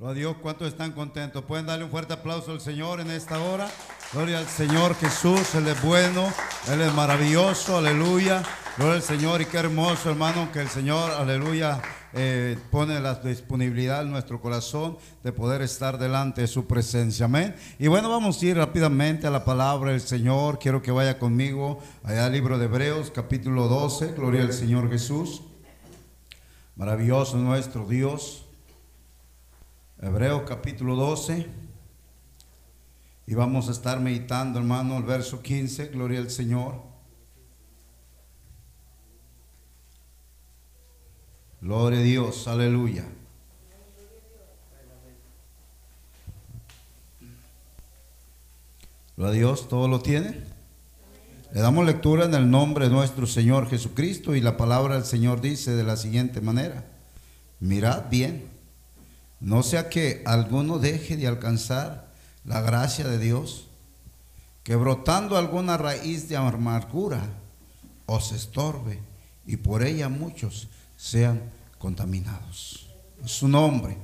Gloria a Dios, ¿cuántos están contentos? ¿Pueden darle un fuerte aplauso al Señor en esta hora? Gloria al Señor Jesús, Él es bueno, Él es maravilloso, aleluya. Gloria al Señor y qué hermoso hermano que el Señor, aleluya, eh, pone la disponibilidad en nuestro corazón de poder estar delante de su presencia. Amén. Y bueno, vamos a ir rápidamente a la palabra del Señor. Quiero que vaya conmigo allá al libro de Hebreos, capítulo 12. Gloria al Señor Jesús. Maravilloso nuestro Dios. Hebreos capítulo 12. Y vamos a estar meditando, hermano, el verso 15. Gloria al Señor. Gloria a Dios, aleluya. Gloria a Dios, ¿todo lo tiene? Le damos lectura en el nombre de nuestro Señor Jesucristo y la palabra del Señor dice de la siguiente manera, mirad bien, no sea que alguno deje de alcanzar la gracia de Dios, que brotando alguna raíz de amargura os estorbe y por ella muchos sean contaminados. Su nombre.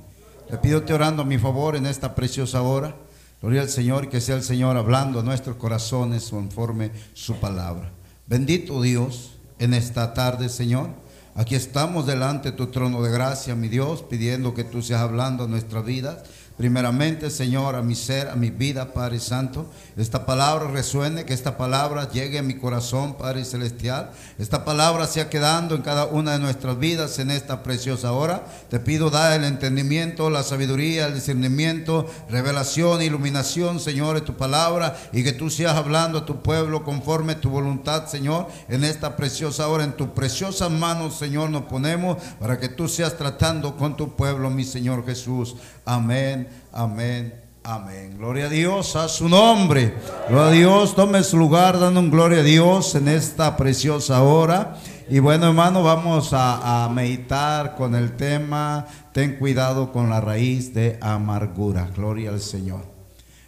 Le pido te orando a mi favor en esta preciosa hora. Gloria al Señor que sea el Señor hablando a nuestros corazones conforme su palabra. Bendito Dios en esta tarde, Señor. Aquí estamos delante de tu trono de gracia, mi Dios, pidiendo que tú seas hablando a nuestras vidas. Primeramente, Señor, a mi ser, a mi vida, Padre Santo, esta palabra resuene, que esta palabra llegue a mi corazón, Padre Celestial. Esta palabra sea quedando en cada una de nuestras vidas en esta preciosa hora. Te pido, da el entendimiento, la sabiduría, el discernimiento, revelación, iluminación, Señor, de tu palabra y que tú seas hablando a tu pueblo conforme tu voluntad, Señor, en esta preciosa hora. En tus preciosas manos, Señor, nos ponemos para que tú seas tratando con tu pueblo, mi Señor Jesús. Amén, amén, amén. Gloria a Dios, a su nombre. Gloria a Dios, tome su lugar dando un gloria a Dios en esta preciosa hora. Y bueno, hermano, vamos a, meditar con el tema, ten cuidado con la raíz de amargura. Gloria al Señor.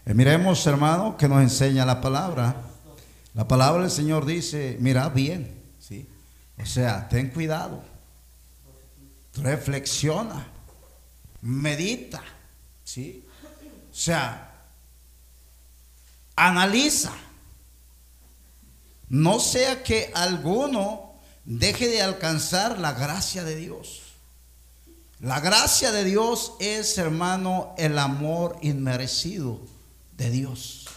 Eh, miremos, hermano, que nos enseña la palabra. La palabra del Señor dice, mira bien, ¿sí? O sea, ten cuidado. Reflexiona medita, ¿sí? O sea, analiza. No sea que alguno deje de alcanzar la gracia de Dios. La gracia de Dios es, hermano, el amor inmerecido de Dios.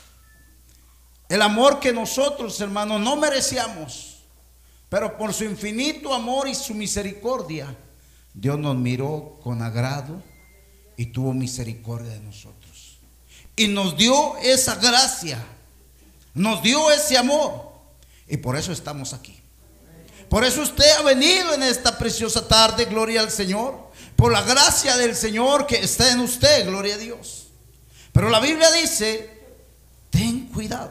El amor que nosotros, hermano, no merecíamos, pero por su infinito amor y su misericordia, Dios nos miró con agrado y tuvo misericordia de nosotros. Y nos dio esa gracia, nos dio ese amor. Y por eso estamos aquí. Por eso usted ha venido en esta preciosa tarde, gloria al Señor. Por la gracia del Señor que está en usted, gloria a Dios. Pero la Biblia dice, ten cuidado.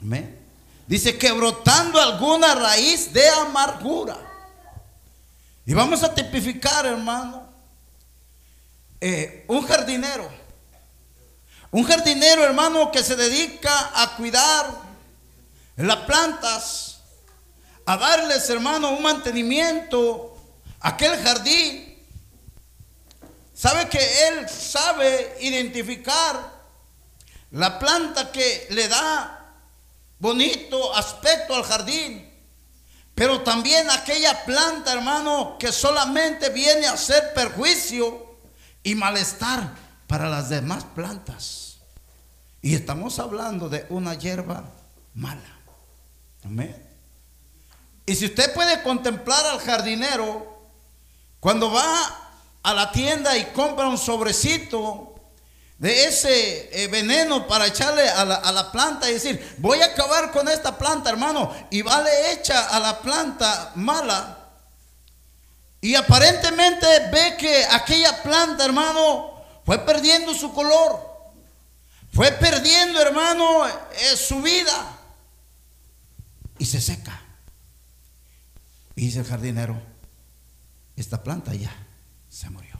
Amén. Dice que brotando alguna raíz de amargura. Y vamos a tipificar, hermano, eh, un jardinero. Un jardinero, hermano, que se dedica a cuidar las plantas, a darles, hermano, un mantenimiento a aquel jardín. Sabe que él sabe identificar la planta que le da bonito aspecto al jardín. Pero también aquella planta, hermano, que solamente viene a hacer perjuicio y malestar para las demás plantas. Y estamos hablando de una hierba mala. Amén. Y si usted puede contemplar al jardinero, cuando va a la tienda y compra un sobrecito de ese eh, veneno para echarle a la, a la, planta y decir, voy a acabar con esta planta, hermano, y va le echa a la planta mala. Y aparentemente ve que aquella planta, hermano, fue perdiendo su color. Fue perdiendo, hermano, eh, su vida. Y se seca. Y dice el jardinero, esta planta ya se murió.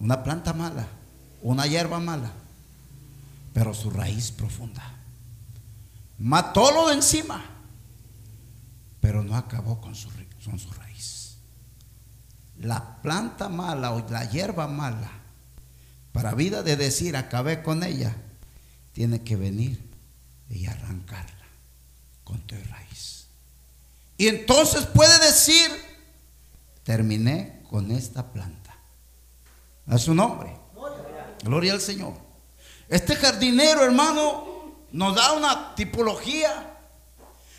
Una planta mala, una hierba mala, pero su raíz profunda. Mató lo de encima, pero no acabó con su, su raíz. la planta mala o la hierba mala, para vida de decir acabé con ella, tiene que venir y arrancarla con tu raíz. Y entonces puede decir, terminé con esta planta. A su nombre. Gloria al Señor. Este jardinero, hermano, nos da una tipología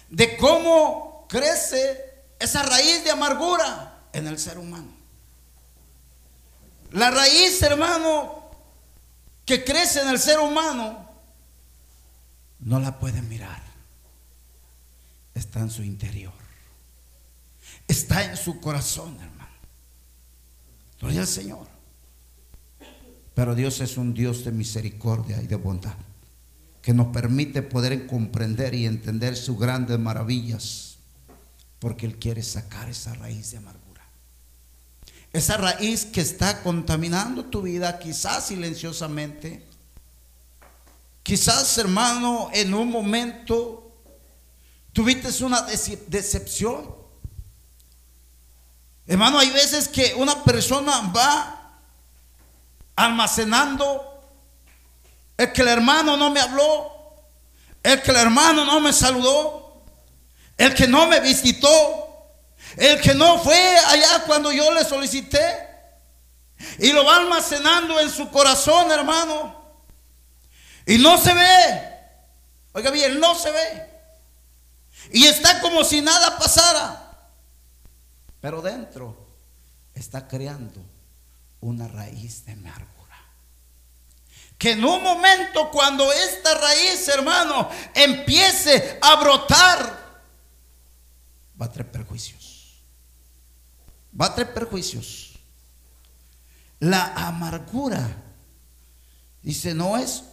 de cómo crece esa raíz de amargura en el ser humano. La raíz, hermano, que crece en el ser humano, no la pueden mirar. Está en su interior. Está en su corazón, hermano. Gloria al Señor. Pero Dios es un Dios de misericordia y de bondad, que nos permite poder comprender y entender sus grandes maravillas, porque Él quiere sacar esa raíz de amargura. Esa raíz que está contaminando tu vida, quizás silenciosamente. Quizás, hermano, en un momento tuviste una decepción. Hermano, hay veces que una persona va almacenando el que el hermano no me habló, el que el hermano no me saludó, el que no me visitó, el que no fue allá cuando yo le solicité. Y lo va almacenando en su corazón, hermano. Y no se ve. Oiga bien, no se ve. Y está como si nada pasara. Pero dentro está creando una raíz de amargura. Que en un momento cuando esta raíz, hermano, empiece a brotar, va a traer perjuicios va a traer perjuicios. La amargura, dice, no es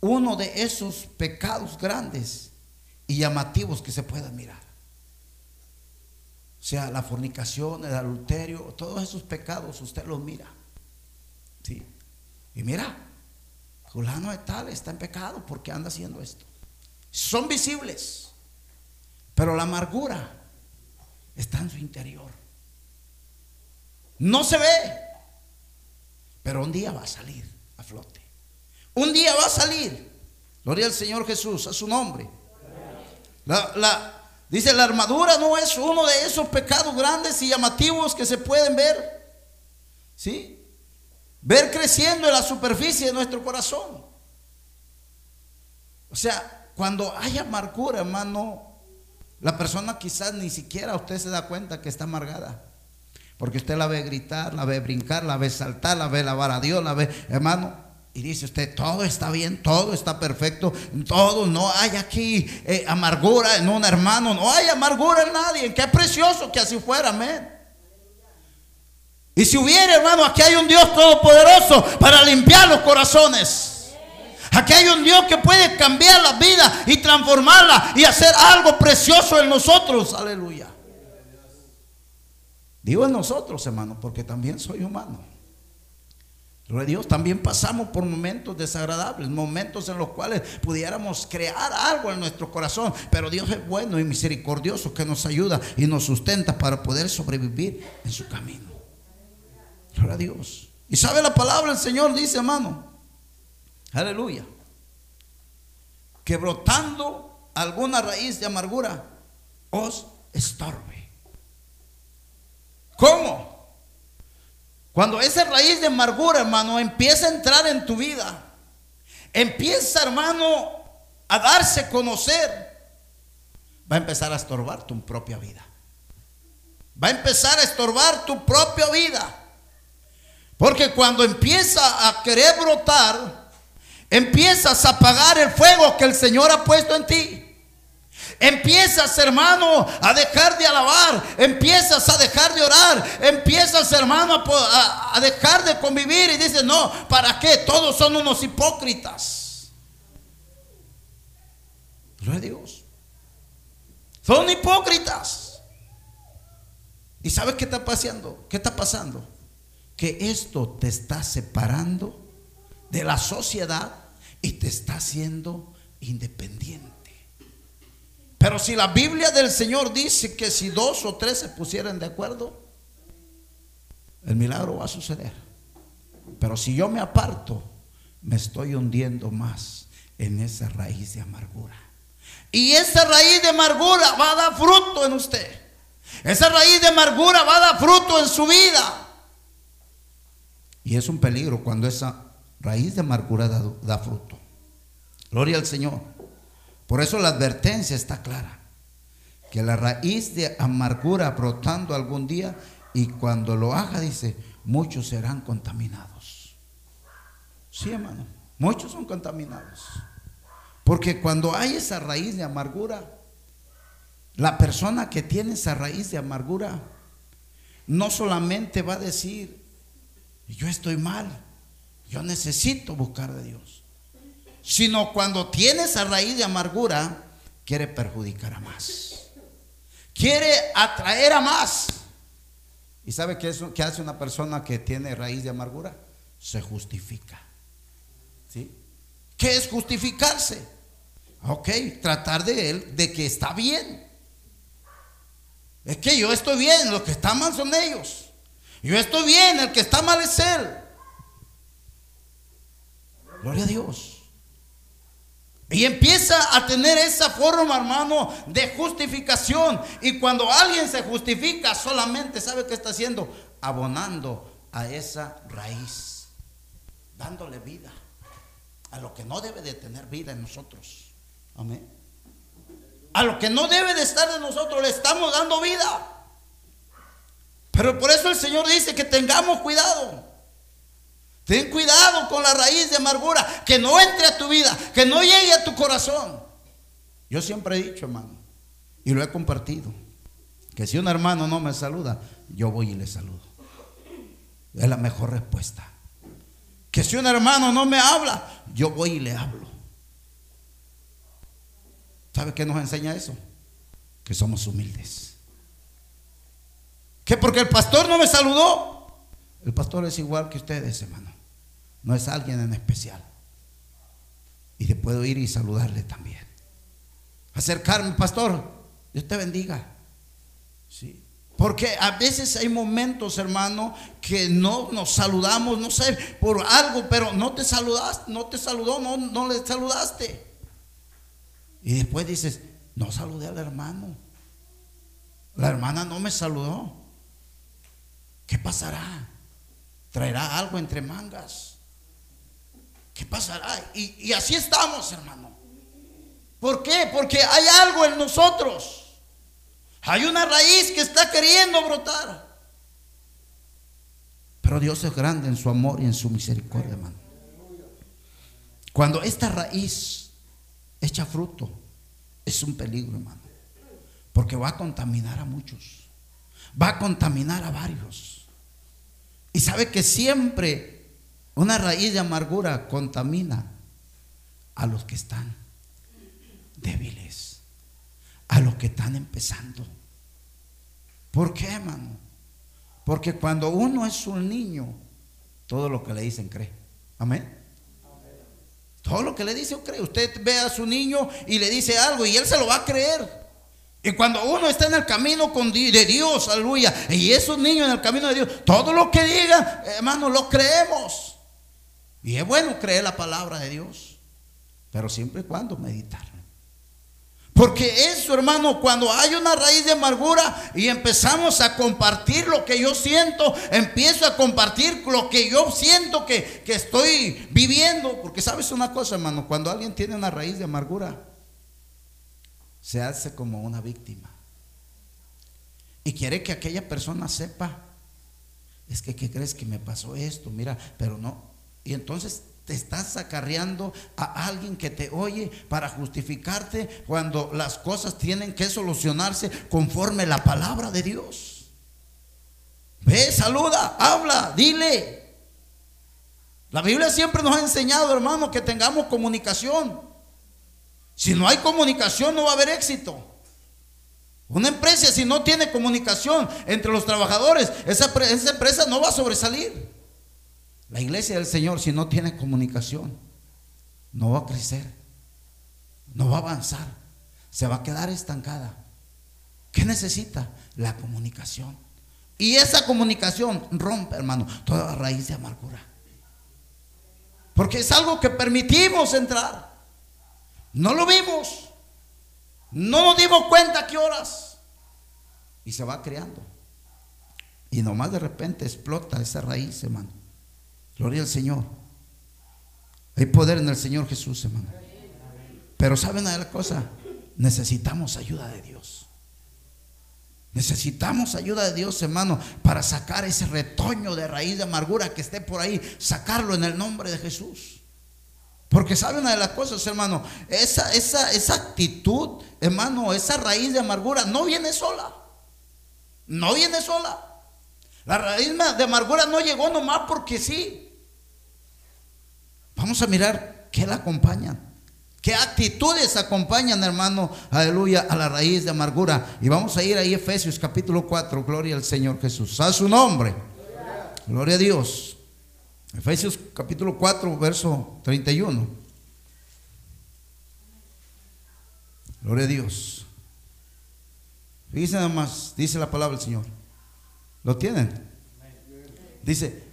uno de esos pecados grandes y llamativos que se puedan mirar. O sea, la fornicación, el adulterio, todos esos pecados usted los mira. ¿Sí? Y mira, Julano de tal está en pecado porque anda haciendo esto. Son visibles, pero la amargura está en su interior. No se ve, pero un día va a salir a flote. Un día va a salir. Gloria al Señor Jesús, a su nombre. Dice, la armadura no es uno de esos pecados grandes y llamativos que se pueden ver. ¿Sí? Ver creciendo en la superficie de nuestro corazón. O sea, cuando hay amargura, hermano, la persona quizás ni siquiera usted se da cuenta que está amargada. Porque usted la ve gritar, la ve brincar, la ve saltar, la ve lavar a Dios, la ve, hermano. Y dice usted, todo está bien, todo está perfecto, todo, no hay aquí eh, amargura en un hermano, no hay amargura en nadie. Qué precioso que así fuera, amén. Y si hubiera, hermano, aquí hay un Dios todopoderoso para limpiar los corazones. Aquí hay un Dios que puede cambiar la vida y transformarla y hacer algo precioso en nosotros. Aleluya. Digo en nosotros, hermano, porque también soy humano. Dios, también pasamos por momentos desagradables, momentos en los cuales pudiéramos crear algo en nuestro corazón, pero Dios es bueno y misericordioso que nos ayuda y nos sustenta para poder sobrevivir en su camino. Gloria a Dios. Y sabe la palabra, el Señor dice, hermano, aleluya, que brotando alguna raíz de amargura os estorbe. ¿Cómo? Cuando esa raíz de amargura, hermano, empieza a entrar en tu vida, empieza, hermano, a darse a conocer, va a empezar a estorbar tu propia vida. Va a empezar a estorbar tu propia vida. Porque cuando empieza a querer brotar, empiezas a apagar el fuego que el Señor ha puesto en ti. Empiezas, hermano, a dejar de alabar. Empiezas a dejar de orar. Empiezas, hermano, a, dejar de convivir. Y dices, no, ¿para qué? Todos son unos hipócritas. Gloria a Dios. Son hipócritas. ¿Y sabes qué está pasando? ¿Qué está pasando? Que esto te está separando de la sociedad y te está haciendo independiente. Pero si la Biblia del Señor dice que si dos o tres se pusieran de acuerdo, el milagro va a suceder. Pero si yo me aparto, me estoy hundiendo más en esa raíz de amargura. Y esa raíz de amargura va a dar fruto en usted. Esa raíz de amargura va a dar fruto en su vida. Y es un peligro cuando esa raíz de amargura da, fruto. Gloria al Señor. Por eso la advertencia está clara. Que la raíz de amargura brotando algún día y cuando lo haga, dice, muchos serán contaminados. Sí, hermano, muchos son contaminados. Porque cuando hay esa raíz de amargura, la persona que tiene esa raíz de amargura no solamente va a decir, yo estoy mal, yo necesito buscar de Dios, sino cuando tiene esa raíz de amargura, quiere perjudicar a más, quiere atraer a más. ¿Y sabe qué, es, qué hace una persona que tiene raíz de amargura? Se justifica. ¿Sí? ¿Qué es justificarse? Ok, tratar de él de que está bien. Es que yo estoy bien, los que están mal son ellos. Yo estoy bien, el que está mal es él. Gloria a Dios. Y empieza a tener esa forma, hermano, de justificación. Y cuando alguien se justifica, solamente sabe qué está haciendo, abonando a esa raíz, dándole vida a lo que no debe de tener vida en nosotros. Amén. A lo que no debe de estar de nosotros le estamos dando vida. Pero por eso el Señor dice que tengamos cuidado. Ten cuidado con la raíz de amargura, que no entre a tu vida, que no llegue a tu corazón. Yo siempre he dicho, hermano, y lo he compartido, que si un hermano no me saluda, yo voy y le saludo. Es la mejor respuesta. Que si un hermano no me habla, yo voy y le hablo. ¿Sabe qué nos enseña eso? Que somos humildes. Que porque el pastor no me saludó, el pastor es igual que ustedes, hermano. No es alguien en especial. Y le puedo ir y saludarle también. Acercarme, pastor, Dios te bendiga. Sí. Porque a veces hay momentos, hermano, que no nos saludamos, no sé, por algo, pero no te saludaste, no te saludó, no, no le saludaste. Y después dices, no saludé al hermano. La hermana no me saludó. ¿Qué pasará? ¿Traerá algo entre mangas? ¿Qué pasará? Y, así estamos, hermano. ¿Por qué? Porque hay algo en nosotros. Hay una raíz que está queriendo brotar. Pero Dios es grande en su amor y en su misericordia, hermano. Cuando esta raíz echa fruto, es un peligro, hermano. Porque va a contaminar a muchos. Va a contaminar a varios. Y sabe que siempre una raíz de amargura contamina a los que están débiles, a los que están empezando. ¿Por qué, hermano? Porque cuando uno es un niño, todo lo que le dicen cree. Amén. Todo lo que le dice, cree. Usted ve a su niño y le dice algo y él se lo va a creer. Y cuando uno está en el camino con de Dios, aleluya, y es un niño en el camino de Dios, todo lo que diga, hermano, lo creemos. Y es bueno creer la palabra de Dios, pero siempre y cuando meditar. Porque eso, hermano, cuando hay una raíz de amargura y empezamos a compartir lo que yo siento, empiezo a compartir lo que yo siento que, que estoy viviendo. Porque sabes una cosa, hermano, cuando alguien tiene una raíz de amargura, se hace como una víctima. Y quiere que aquella persona sepa, es que, ¿qué crees que me pasó esto? Mira, pero no. Y entonces te estás acarreando a alguien que te oye para justificarte cuando las cosas tienen que solucionarse conforme la palabra de Dios. Ve, saluda, habla, dile. La Biblia siempre nos ha enseñado, hermano, que tengamos comunicación. Si no hay comunicación, no va a haber éxito. Una empresa, si no tiene comunicación entre los trabajadores, esa, esa empresa no va a sobresalir. La iglesia del Señor, si no tiene comunicación, no va a crecer, no va a avanzar, se va a quedar estancada. ¿Qué necesita? La comunicación. Y esa comunicación rompe, hermano, toda raíz de amargura. Porque es algo que permitimos entrar. No lo vimos. No nos dimos cuenta qué horas. Y se va creando. Y nomás de repente explota esa raíz, hermano. Gloria al Señor. Hay poder en el Señor Jesús, hermano. Pero ¿saben una cosa? Necesitamos ayuda de Dios. Necesitamos ayuda de Dios, hermano, para sacar ese retoño de raíz de amargura que esté por ahí, sacarlo en el nombre de Jesús. Porque sabe una de las cosas, hermano, esa, esa, esa actitud, hermano, esa raíz de amargura no viene sola. No viene sola. La raíz de amargura no llegó nomás porque sí. Vamos a mirar qué la acompañan. ¿Qué actitudes acompañan, hermano, aleluya, a la raíz de amargura? Y vamos a ir ahí, Efesios capítulo 4, gloria al Señor Jesús. A su nombre. Gloria a Dios. Efesios capítulo 4, verso 31. Gloria a Dios. Fíjense nada más, dice la palabra del Señor. ¿Lo tienen? Dice,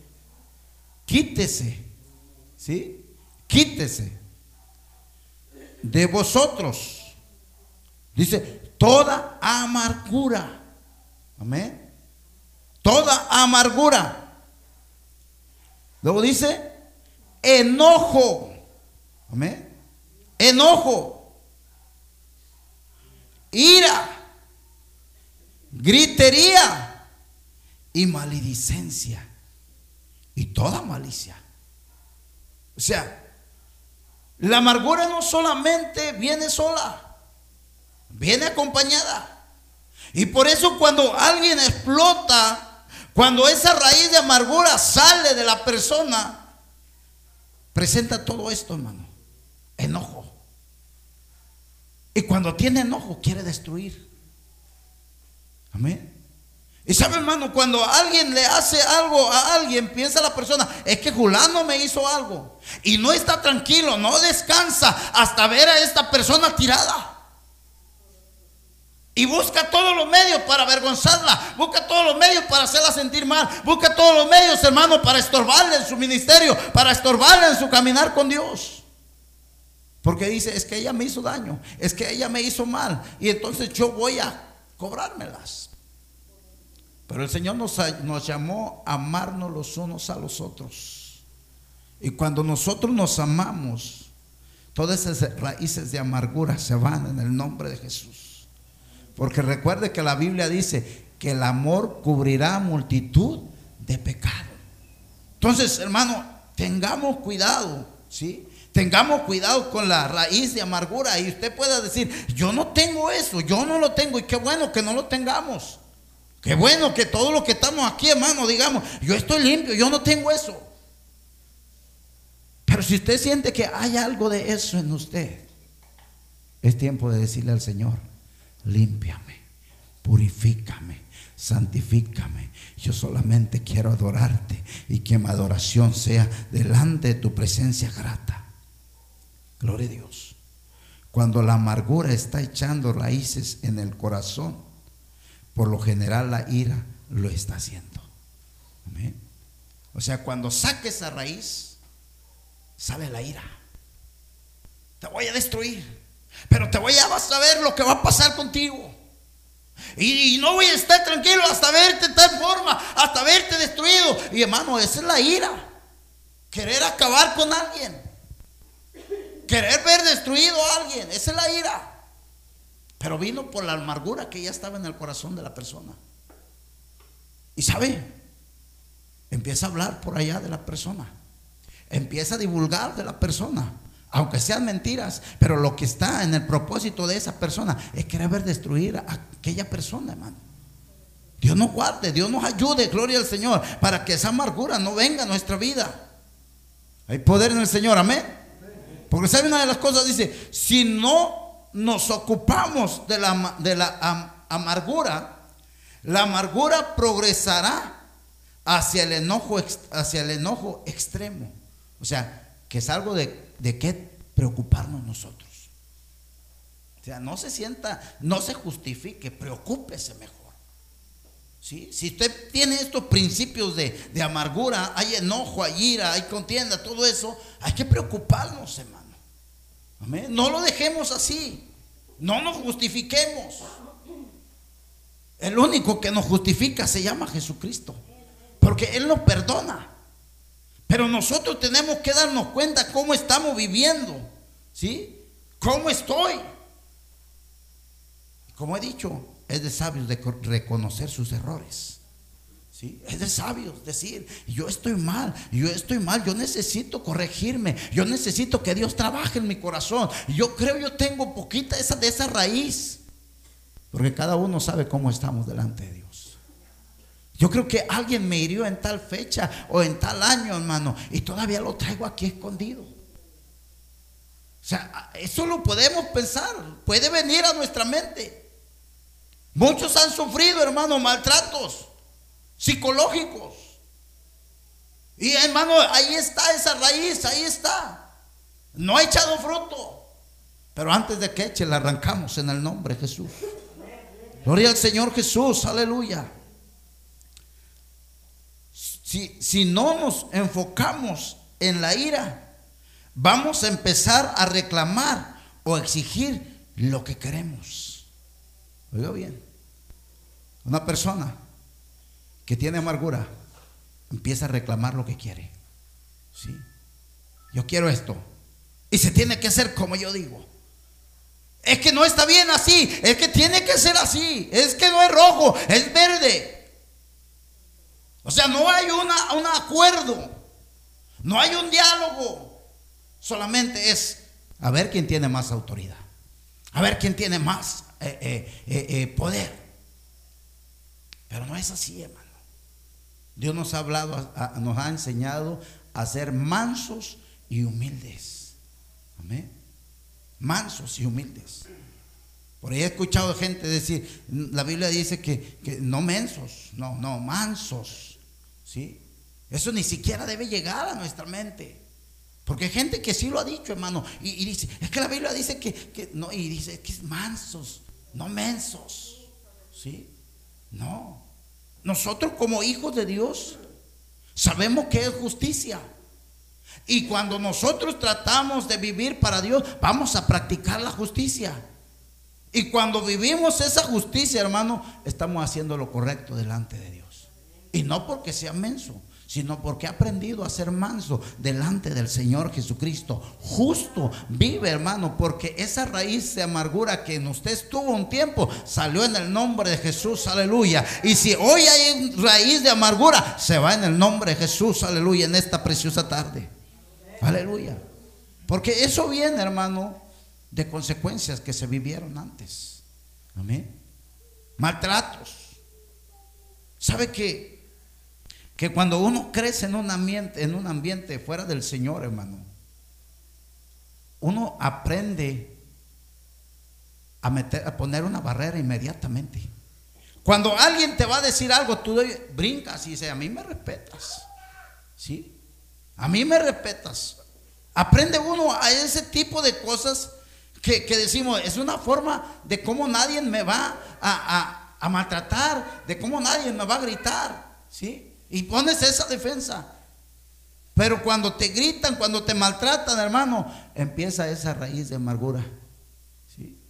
quítese, ¿sí? Quítese de vosotros. Dice, toda amargura. Amén. Toda amargura. Luego dice, enojo. Amén. Enojo. Ira. Gritería. Y maledicencia. Y toda malicia. O sea, la amargura no solamente viene sola, viene acompañada. Y por eso cuando alguien explota, cuando esa raíz de amargura sale de la persona, presenta todo esto, hermano. Enojo. Y cuando tiene enojo, quiere destruir. Amén. Y sabe, hermano, cuando alguien le hace algo a alguien, piensa la persona, es que Julano me hizo algo. Y no está tranquilo, no descansa hasta ver a esta persona tirada. Y busca todos los medios para avergonzarla. Busca todos los medios para hacerla sentir mal. Busca todos los medios, hermano, para estorbarle en su ministerio, para estorbarle en su caminar con Dios. Porque dice, es que ella me hizo daño, es que ella me hizo mal. Y entonces yo voy a cobrármelas. Pero el Señor nos, llamó a amarnos los unos a los otros. Y cuando nosotros nos amamos, todas esas raíces de amargura se van en el nombre de Jesús. Porque recuerde que la Biblia dice que el amor cubrirá multitud de pecados. Entonces, hermano, tengamos cuidado, ¿sí? Tengamos cuidado con la raíz de amargura. Y usted pueda decir, yo no tengo eso, yo no lo tengo. Y qué bueno que no lo tengamos. Qué bueno que todos los que estamos aquí, hermano, digamos, yo estoy limpio, yo no tengo eso. Pero si usted siente que hay algo de eso en usted, es tiempo de decirle al Señor, límpiame, purifícame, santifícame. Yo solamente quiero adorarte y que mi adoración sea delante de tu presencia grata. Gloria a Dios. Cuando la amargura está echando raíces en el corazón, por lo general la ira lo está haciendo. O sea, cuando saque esa raíz, sale la ira. Te voy a destruir. Pero te voy a saber lo que va a pasar contigo. Y, no voy a estar tranquilo hasta verte de tal forma, hasta verte destruido. Y hermano, esa es la ira. Querer acabar con alguien. Querer ver destruido a alguien. Esa es la ira. Pero vino por la amargura que ya estaba en el corazón de la persona. Y sabe, empieza a hablar por allá de la persona. Empieza a divulgar de la persona. Aunque sean mentiras, pero lo que está en el propósito de esa persona es querer destruir a aquella persona, hermano. Dios nos guarde, Dios nos ayude, gloria al Señor, para que esa amargura no venga a nuestra vida. Hay poder en el Señor, amén. Porque sabe una de las cosas, dice, si no nos ocupamos de la, de la amargura, la amargura progresará hacia el enojo, hacia el enojo extremo. O sea, que es algo de, de qué preocuparnos nosotros. O sea, no se sienta, no se justifique, preocúpese mejor. ¿sí? Si usted tiene estos principios de, de amargura, hay enojo, hay ira, hay contienda, todo eso, hay que preocuparnos, hermano. No lo dejemos así. No nos justifiquemos. El único que nos justifica se llama Jesucristo. Porque Él nos perdona. Pero nosotros tenemos que darnos cuenta cómo estamos viviendo. ¿Sí? ¿Cómo estoy? Como he dicho, es de sabios de reconocer sus errores. ¿Sí? Es de sabios decir, yo estoy mal, yo estoy mal, yo necesito corregirme, yo necesito que Dios trabaje en mi corazón. Yo creo yo tengo poquita esa, de esa raíz. Porque cada uno sabe cómo estamos delante de Dios. Yo creo que alguien me hirió en tal fecha o en tal año, hermano, y todavía lo traigo aquí escondido. O sea, eso lo podemos pensar, puede venir a nuestra mente. Muchos han sufrido, hermano, maltratos psicológicos. Y hermano, ahí está esa raíz, ahí está. No ha echado fruto. Pero antes de que eche, la arrancamos en el nombre de Jesús. Gloria al Señor Jesús, aleluya. Si, si no nos enfocamos en la ira, vamos a empezar a reclamar o exigir lo que queremos. Oiga bien, una persona que tiene amargura empieza a reclamar lo que quiere. ¿Sí? Yo quiero esto. Y se tiene que hacer como yo digo. Es que no está bien así. Es que tiene que ser así. Es que no es rojo, es verde. O sea, no hay una, un acuerdo. No hay un diálogo. Solamente es a ver quién tiene más autoridad. A ver quién tiene más eh, eh, eh, poder. Pero no es así, hermano. Dios nos ha hablado, nos ha enseñado a ser mansos y humildes. Amén. Mansos y humildes. Por ahí he escuchado gente decir, la Biblia dice que, no mensos, no, no, mansos. ¿Sí? Eso ni siquiera debe llegar a nuestra mente. Porque hay gente que sí lo ha dicho, hermano. Y, dice, es que la Biblia dice que, no, y dice que es mansos, no mensos. ¿Sí? No. Nosotros como hijos de Dios sabemos que es justicia. Y cuando nosotros tratamos de vivir para Dios, vamos a practicar la justicia. Y cuando vivimos esa justicia, hermano, estamos haciendo lo correcto delante de Dios. Y no porque sea menso, sino porque ha aprendido a ser manso delante del Señor Jesucristo. Justo vive, hermano, porque esa raíz de amargura que en usted estuvo un tiempo salió en el nombre de Jesús, aleluya. Y si hoy hay raíz de amargura, se va en el nombre de Jesús, aleluya, en esta preciosa tarde. Aleluya. Porque eso viene, hermano, de consecuencias que se vivieron antes. Amén. Maltratos. ¿Sabe que que cuando uno crece en un ambiente, en un ambiente fuera del Señor, hermano, uno aprende a, meter, a poner una barrera inmediatamente. Cuando alguien te va a decir algo, tú brincas y dices, a mí me respetas. ¿Sí? A mí me respetas. Aprende uno a ese tipo de cosas que, decimos, es una forma de cómo nadie me va a, a, a maltratar, de cómo nadie me va a gritar. ¿Sí? Y pones esa defensa. Pero cuando te gritan, cuando te maltratan, hermano, empieza esa raíz de amargura.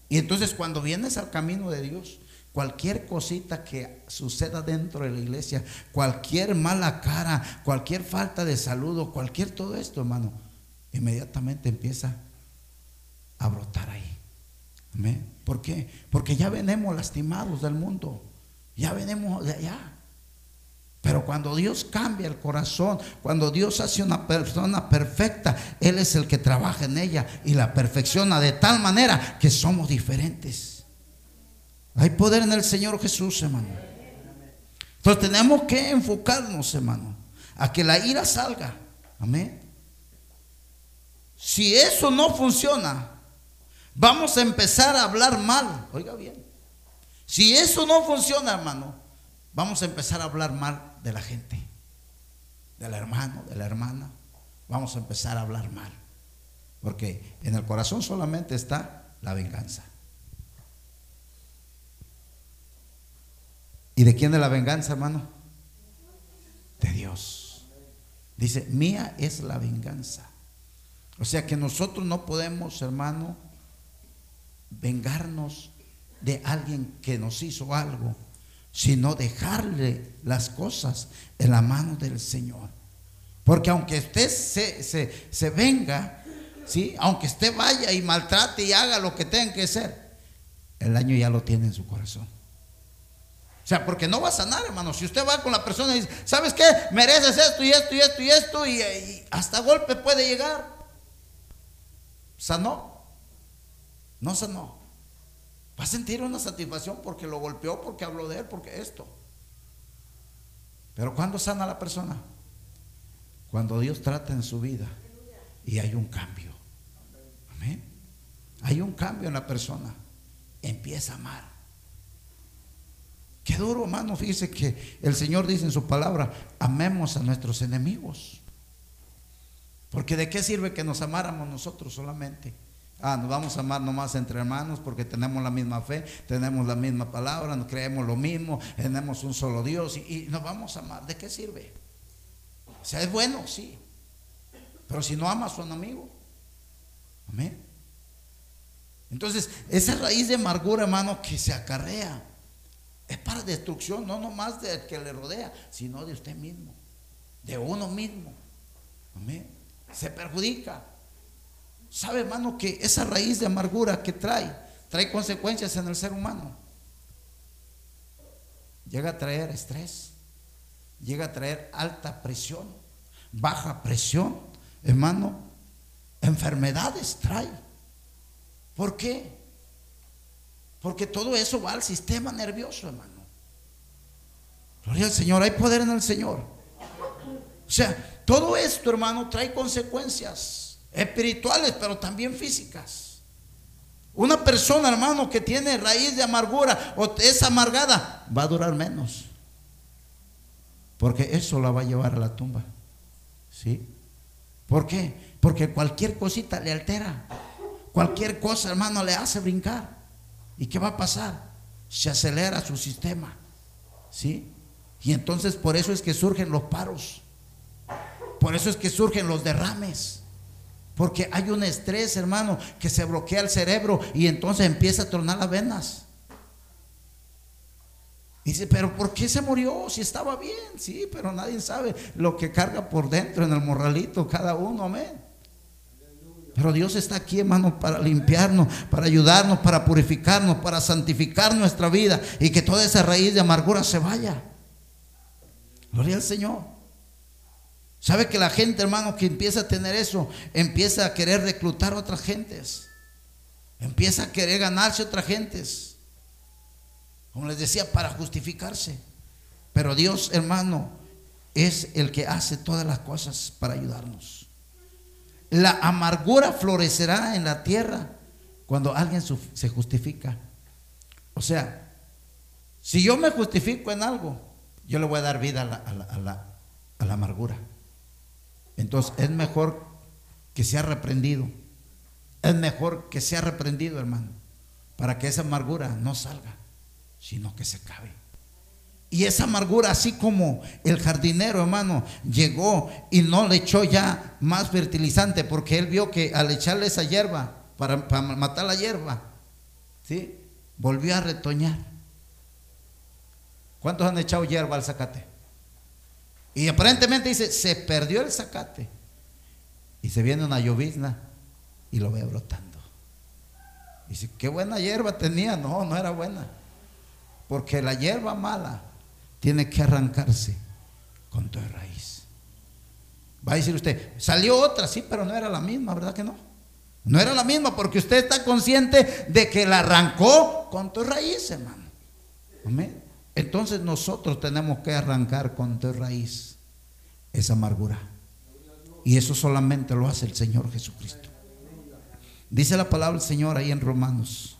Y entonces cuando vienes al camino de Dios, cualquier cosita que suceda dentro de la iglesia, cualquier mala cara, cualquier falta de saludo, cualquier todo esto, hermano, inmediatamente empieza a brotar ahí. ¿Amén? ¿Por qué? Porque ya venimos lastimados del mundo. Ya venimos de allá. Pero cuando Dios cambia el corazón, cuando Dios hace una persona perfecta, Él es el que trabaja en ella y la perfecciona de tal manera que somos diferentes. Hay poder en el Señor Jesús, hermano. Entonces tenemos que enfocarnos, hermano, a que la ira salga. Amén. Si eso no funciona, vamos a empezar a hablar mal. Oiga bien. Si eso no funciona, hermano, vamos a empezar a hablar mal de la gente, del hermano, de la hermana. Vamos a empezar a hablar mal. Porque en el corazón solamente está la venganza. ¿Y de quién es la venganza, hermano? De Dios. Dice, mía es la venganza. O sea que nosotros no podemos, hermano, vengarnos de alguien que nos hizo algo, sino dejarle las cosas en la mano del Señor. Porque aunque usted se, se, venga, ¿sí? aunque usted vaya y maltrate y haga lo que tenga que hacer, el daño ya lo tiene en su corazón. O sea, porque no va a sanar, hermano. Si usted va con la persona y dice, ¿sabes qué? Mereces esto y esto y esto y esto, y hasta golpe puede llegar. ¿Sanó? No sanó. Va a sentir una satisfacción porque lo golpeó, porque habló de él, porque esto. Pero ¿cuándo sana la persona? Cuando Dios trata en su vida y hay un cambio. Amén. Hay un cambio en la persona. Empieza a amar. Qué duro, hermano. Fíjese que el Señor dice en su palabra, amemos a nuestros enemigos. Porque de qué sirve que nos amáramos nosotros solamente. Ah, nos vamos a amar nomás entre hermanos porque tenemos la misma fe, tenemos la misma palabra, nos creemos lo mismo, tenemos un solo Dios y, nos vamos a amar. ¿De qué sirve? O sea, es bueno, sí. Pero si no ama a su enemigo, amén. Entonces, esa raíz de amargura, hermano, que se acarrea, es para destrucción, no nomás del que le rodea, sino de usted mismo, de uno mismo. Amén. Se perjudica. ¿Sabe, hermano, que esa raíz de amargura que trae, trae consecuencias en el ser humano? Llega a traer estrés, llega a traer alta presión, baja presión, hermano, enfermedades trae. ¿Por qué? Porque todo eso va al sistema nervioso, hermano. Gloria al Señor, hay poder en el Señor. O sea, todo esto, hermano, trae consecuencias espirituales, pero también físicas. Una persona, hermano, que tiene raíz de amargura o es amargada, va a durar menos. Porque eso la va a llevar a la tumba. ¿Sí? ¿Por qué? Porque cualquier cosita le altera. Cualquier cosa, hermano, le hace brincar. ¿Y qué va a pasar? Se acelera su sistema. ¿Sí? Y entonces por eso es que surgen los paros. Por eso es que surgen los derrames. Porque hay un estrés, hermano, que se bloquea el cerebro y entonces empieza a tronar las venas. dice, pero ¿por qué se murió? Si estaba bien, sí, pero nadie sabe lo que carga por dentro en el morralito cada uno, amén. Pero Dios está aquí, hermano, para limpiarnos, para ayudarnos, para purificarnos, para santificar nuestra vida y que toda esa raíz de amargura se vaya. Gloria al Señor. ¿Sabe que la gente, hermano, que empieza a tener eso, empieza a querer reclutar a otras gentes? Empieza a querer ganarse otras gentes. Como les decía, para justificarse. Pero Dios, hermano, es el que hace todas las cosas para ayudarnos. La amargura florecerá en la tierra cuando alguien se justifica. O sea, si yo me justifico en algo, yo le voy a dar vida a la, a la amargura. Entonces es mejor que sea reprendido. Es mejor que sea reprendido, hermano, para que esa amargura no salga, sino que se acabe. Y esa amargura, así como el jardinero, hermano, llegó y no le echó ya más fertilizante, porque él vio que al echarle esa hierba, para, para matar la hierba, ¿sí? volvió a retoñar. ¿Cuántos han echado hierba al zacate? Y aparentemente dice, se perdió el zacate. Y se viene una llovizna y lo ve brotando. Dice, qué buena hierba tenía. No, no era buena. Porque la hierba mala tiene que arrancarse con toda raíz. Va a decir usted, salió otra, sí, pero no era la misma, ¿verdad que no? No era la misma porque usted está consciente de que la arrancó con toda raíz, hermano. Amén. Entonces nosotros tenemos que arrancar con tu raíz esa amargura. Y eso solamente lo hace el Señor Jesucristo. Dice la palabra del Señor ahí en Romanos.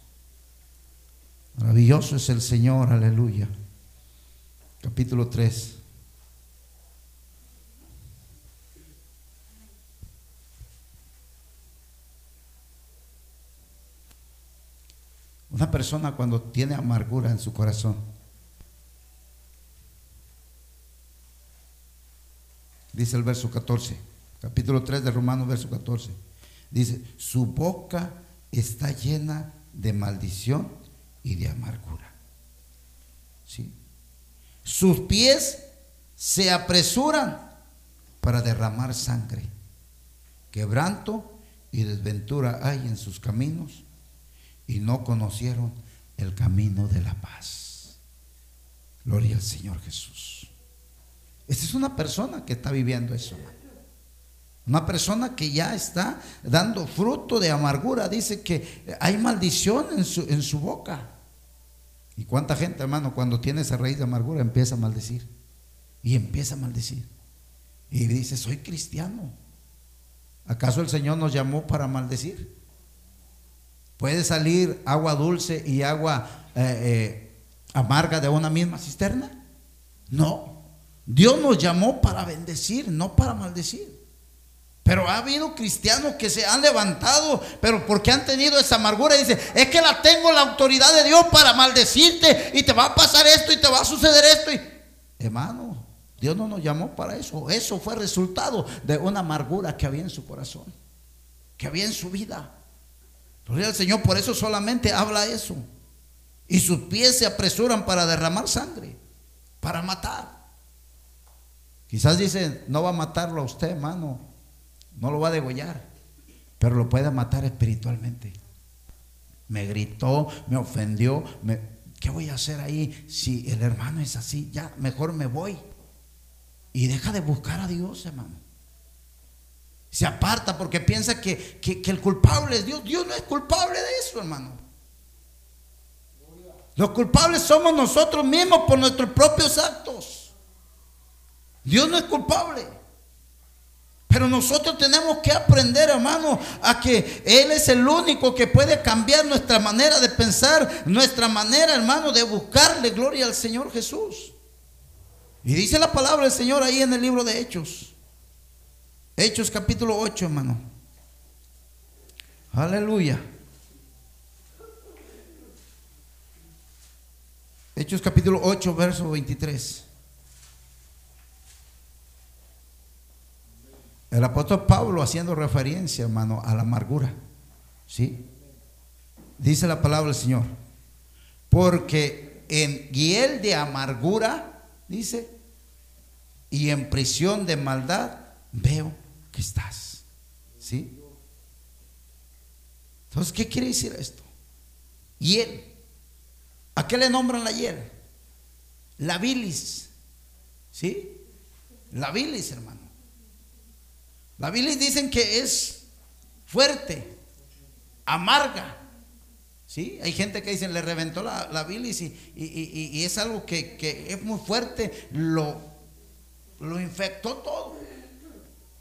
Maravilloso es el Señor, aleluya. Capítulo 3. Una persona cuando tiene amargura en su corazón, dice el verso 14, capítulo 3 de Romanos, verso 14. Dice, su boca está llena de maldición y de amargura. ¿Sí? Sus pies se apresuran para derramar sangre. Quebranto y desventura hay en sus caminos y no conocieron el camino de la paz. Gloria al Señor Jesús. Esta es una persona que está viviendo eso. Una persona que ya está dando fruto de amargura. Dice que hay maldición en su, boca. ¿Y cuánta gente, hermano, cuando tiene esa raíz de amargura empieza a maldecir? Y empieza a maldecir. Y dice, soy cristiano. ¿Acaso el Señor nos llamó para maldecir? ¿Puede salir agua dulce y agua eh, eh, amarga de una misma cisterna? No. Dios nos llamó para bendecir, no para maldecir. Pero ha habido cristianos que se han levantado, pero porque han tenido esa amargura, dice, es que la tengo la autoridad de Dios para maldecirte y te va a pasar esto y te va a suceder esto. Hermano, Dios no nos llamó para eso. Eso fue resultado de una amargura que había en su corazón, que había en su vida. Al Señor, por eso solamente habla eso. Y sus pies se apresuran para derramar sangre, para matar. Quizás dice, no va a matarlo a usted, hermano, no lo va a degollar, pero lo puede matar espiritualmente. Me gritó, me ofendió, ¿qué voy a hacer ahí si el hermano es así? Ya, mejor me voy. Y deja de buscar a Dios, hermano. Se aparta porque piensa que, que el culpable es Dios. Dios no es culpable de eso, hermano. Los culpables somos nosotros mismos por nuestros propios actos. Dios no es culpable. Pero nosotros tenemos que aprender, hermano, a que Él es el único que puede cambiar nuestra manera de pensar, nuestra manera, hermano, de buscarle gloria al Señor Jesús. Y dice la palabra del Señor ahí en el libro de Hechos. Hechos capítulo 8, hermano. Aleluya. Hechos capítulo 8, verso 23. El apóstol Pablo haciendo referencia, hermano, a la amargura. ¿Sí? Dice la palabra del Señor. Porque en hiel de amargura, dice, y en prisión de maldad, veo que estás. ¿Sí? Entonces, ¿qué quiere decir esto? Hiel. ¿A qué le nombran la hiel? La bilis. ¿Sí? La bilis, hermano. La bilis dicen que es fuerte, amarga. ¿Sí? Hay gente que dicen le reventó la, bilis y, es algo que, es muy fuerte, lo, lo infectó todo.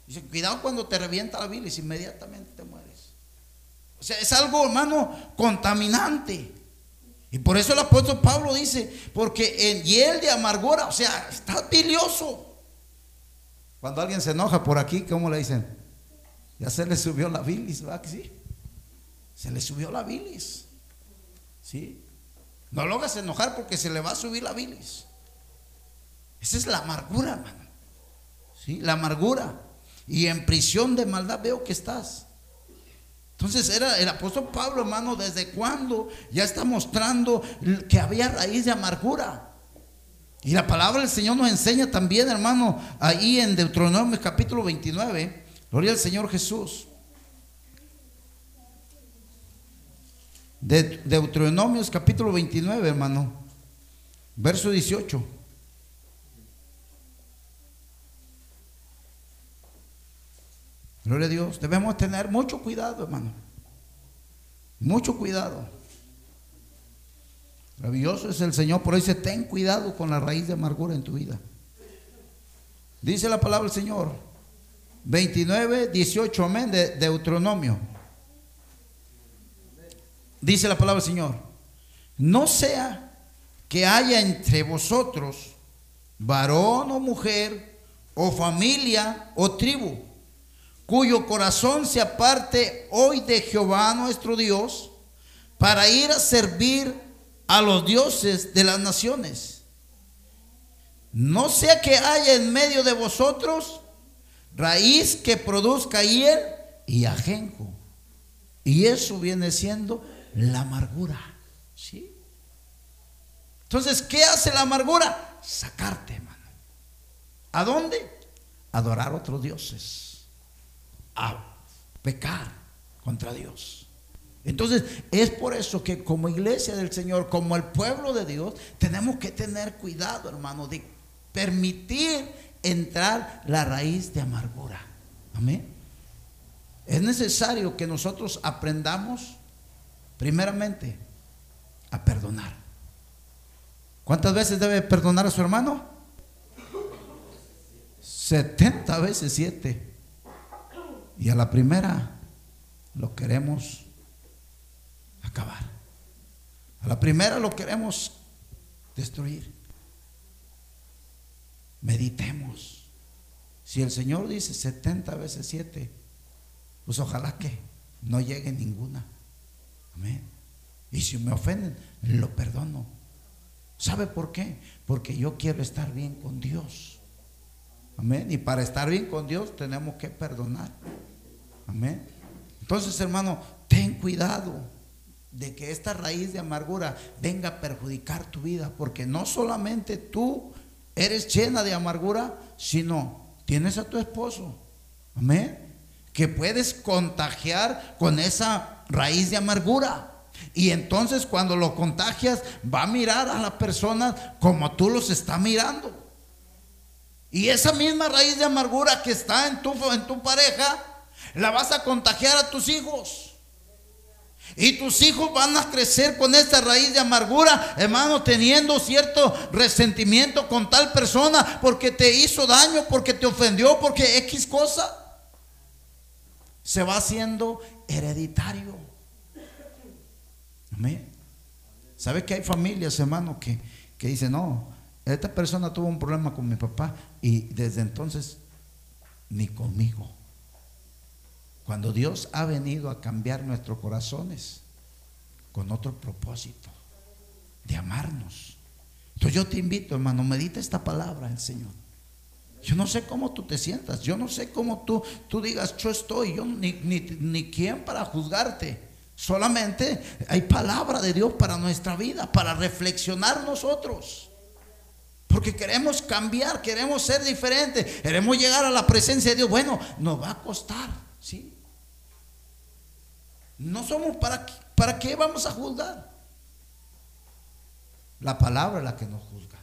Dice, cuidado cuando te revienta la bilis, inmediatamente te mueres. O sea, es algo, hermano, contaminante. Y por eso el apóstol Pablo dice, porque en hiel de amargura, o sea, está bilioso. Cuando alguien se enoja por aquí, ¿cómo le dicen? Ya se le subió la bilis, ¿va? Sí. Se le subió la bilis. ¿Sí? No lo enojar porque se le va a subir la bilis. Esa es la amargura, hermano. ¿Sí? La amargura. Y en prisión de maldad veo que estás. Entonces era el apóstol Pablo, hermano, desde cuándo ya está mostrando que había raíz de amargura. Y la palabra del Señor nos enseña también, hermano, ahí en Deuteronomio capítulo 29. Gloria al Señor Jesús. De Deuteronomios capítulo 29, hermano. Verso 18. Gloria a Dios. Debemos tener mucho cuidado, hermano. Mucho cuidado. Maravilloso es el Señor, por eso dice, ten cuidado con la raíz de amargura en tu vida. Dice la palabra del Señor, 29, 18, amén, de Deuteronomio. Dice la palabra del Señor, no sea que haya entre vosotros varón o mujer, o familia o tribu, cuyo corazón se aparte hoy de Jehová nuestro Dios, para ir a servir a los dioses de las naciones. No sea que haya en medio de vosotros raíz que produzca hiel y ajenjo. Y eso viene siendo la amargura. ¿Sí? Entonces, ¿qué hace la amargura? Sacarte, hermano. ¿A dónde? Adorar otros dioses. A pecar contra Dios. Entonces, es por eso que como iglesia del Señor, como el pueblo de Dios, tenemos que tener cuidado, hermano, de permitir entrar la raíz de amargura. Amén. Es necesario que nosotros aprendamos, primeramente, a perdonar. ¿Cuántas veces debe perdonar a su hermano? 70 veces 7. Y a la primera lo queremos acabar. A la primera lo queremos destruir. Meditemos. Si el Señor dice 70 veces 7, pues ojalá que no llegue ninguna. Amén. Y si me ofenden, lo perdono. ¿Sabe por qué? Porque yo quiero estar bien con Dios. Amén. Y para estar bien con Dios tenemos que perdonar. Amén. Entonces, hermano, ten cuidado de que esta raíz de amargura venga a perjudicar tu vida, porque no solamente tú eres llena de amargura, sino tienes a tu esposo. Amén. Que puedes contagiar con esa raíz de amargura. Y entonces cuando lo contagias, va a mirar a la persona como tú los está mirando. Y esa misma raíz de amargura que está en tu, en tu pareja, la vas a contagiar a tus hijos. Y tus hijos van a crecer con esta raíz de amargura, hermano, teniendo cierto resentimiento con tal persona porque te hizo daño, porque te ofendió, porque X cosa. Se va haciendo hereditario. Amén. ¿Sabe que hay familias, hermano, que, que dicen, no, esta persona tuvo un problema con mi papá y desde entonces ni conmigo? Cuando Dios ha venido a cambiar nuestros corazones con otro propósito, de amarnos. Entonces yo te invito, hermano, medita esta palabra el Señor. Yo no sé cómo tú te sientas, yo no sé cómo tú, tú digas, yo estoy, yo ni, ni, ni quién para juzgarte. Solamente hay palabra de Dios para nuestra vida, para reflexionar nosotros. Porque queremos cambiar, queremos ser diferentes, queremos llegar a la presencia de Dios. Bueno, nos va a costar, ¿sí? No somos para, qué vamos a juzgar. La palabra es la que nos juzga.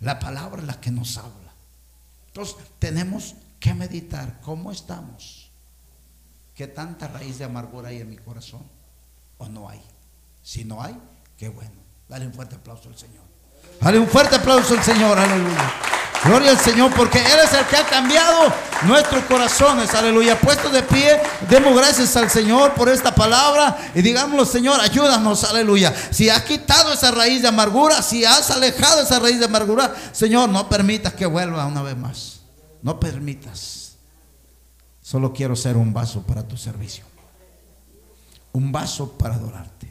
La palabra es la que nos habla. Entonces tenemos que meditar cómo estamos. ¿Qué tanta raíz de amargura hay en mi corazón? ¿O no hay? Si no hay, qué bueno. Dale un fuerte aplauso al Señor. Dale un fuerte aplauso al Señor. Aleluya. Gloria al Señor, porque Él es el que ha cambiado nuestros corazones. Aleluya. Puesto de pie, demos gracias al Señor por esta palabra y digámoslo, Señor, ayúdanos. Aleluya. Si has quitado esa raíz de amargura, si has alejado esa raíz de amargura, Señor, no permitas que vuelva una vez más. No permitas. Solo quiero ser un vaso para tu servicio. Un vaso para adorarte.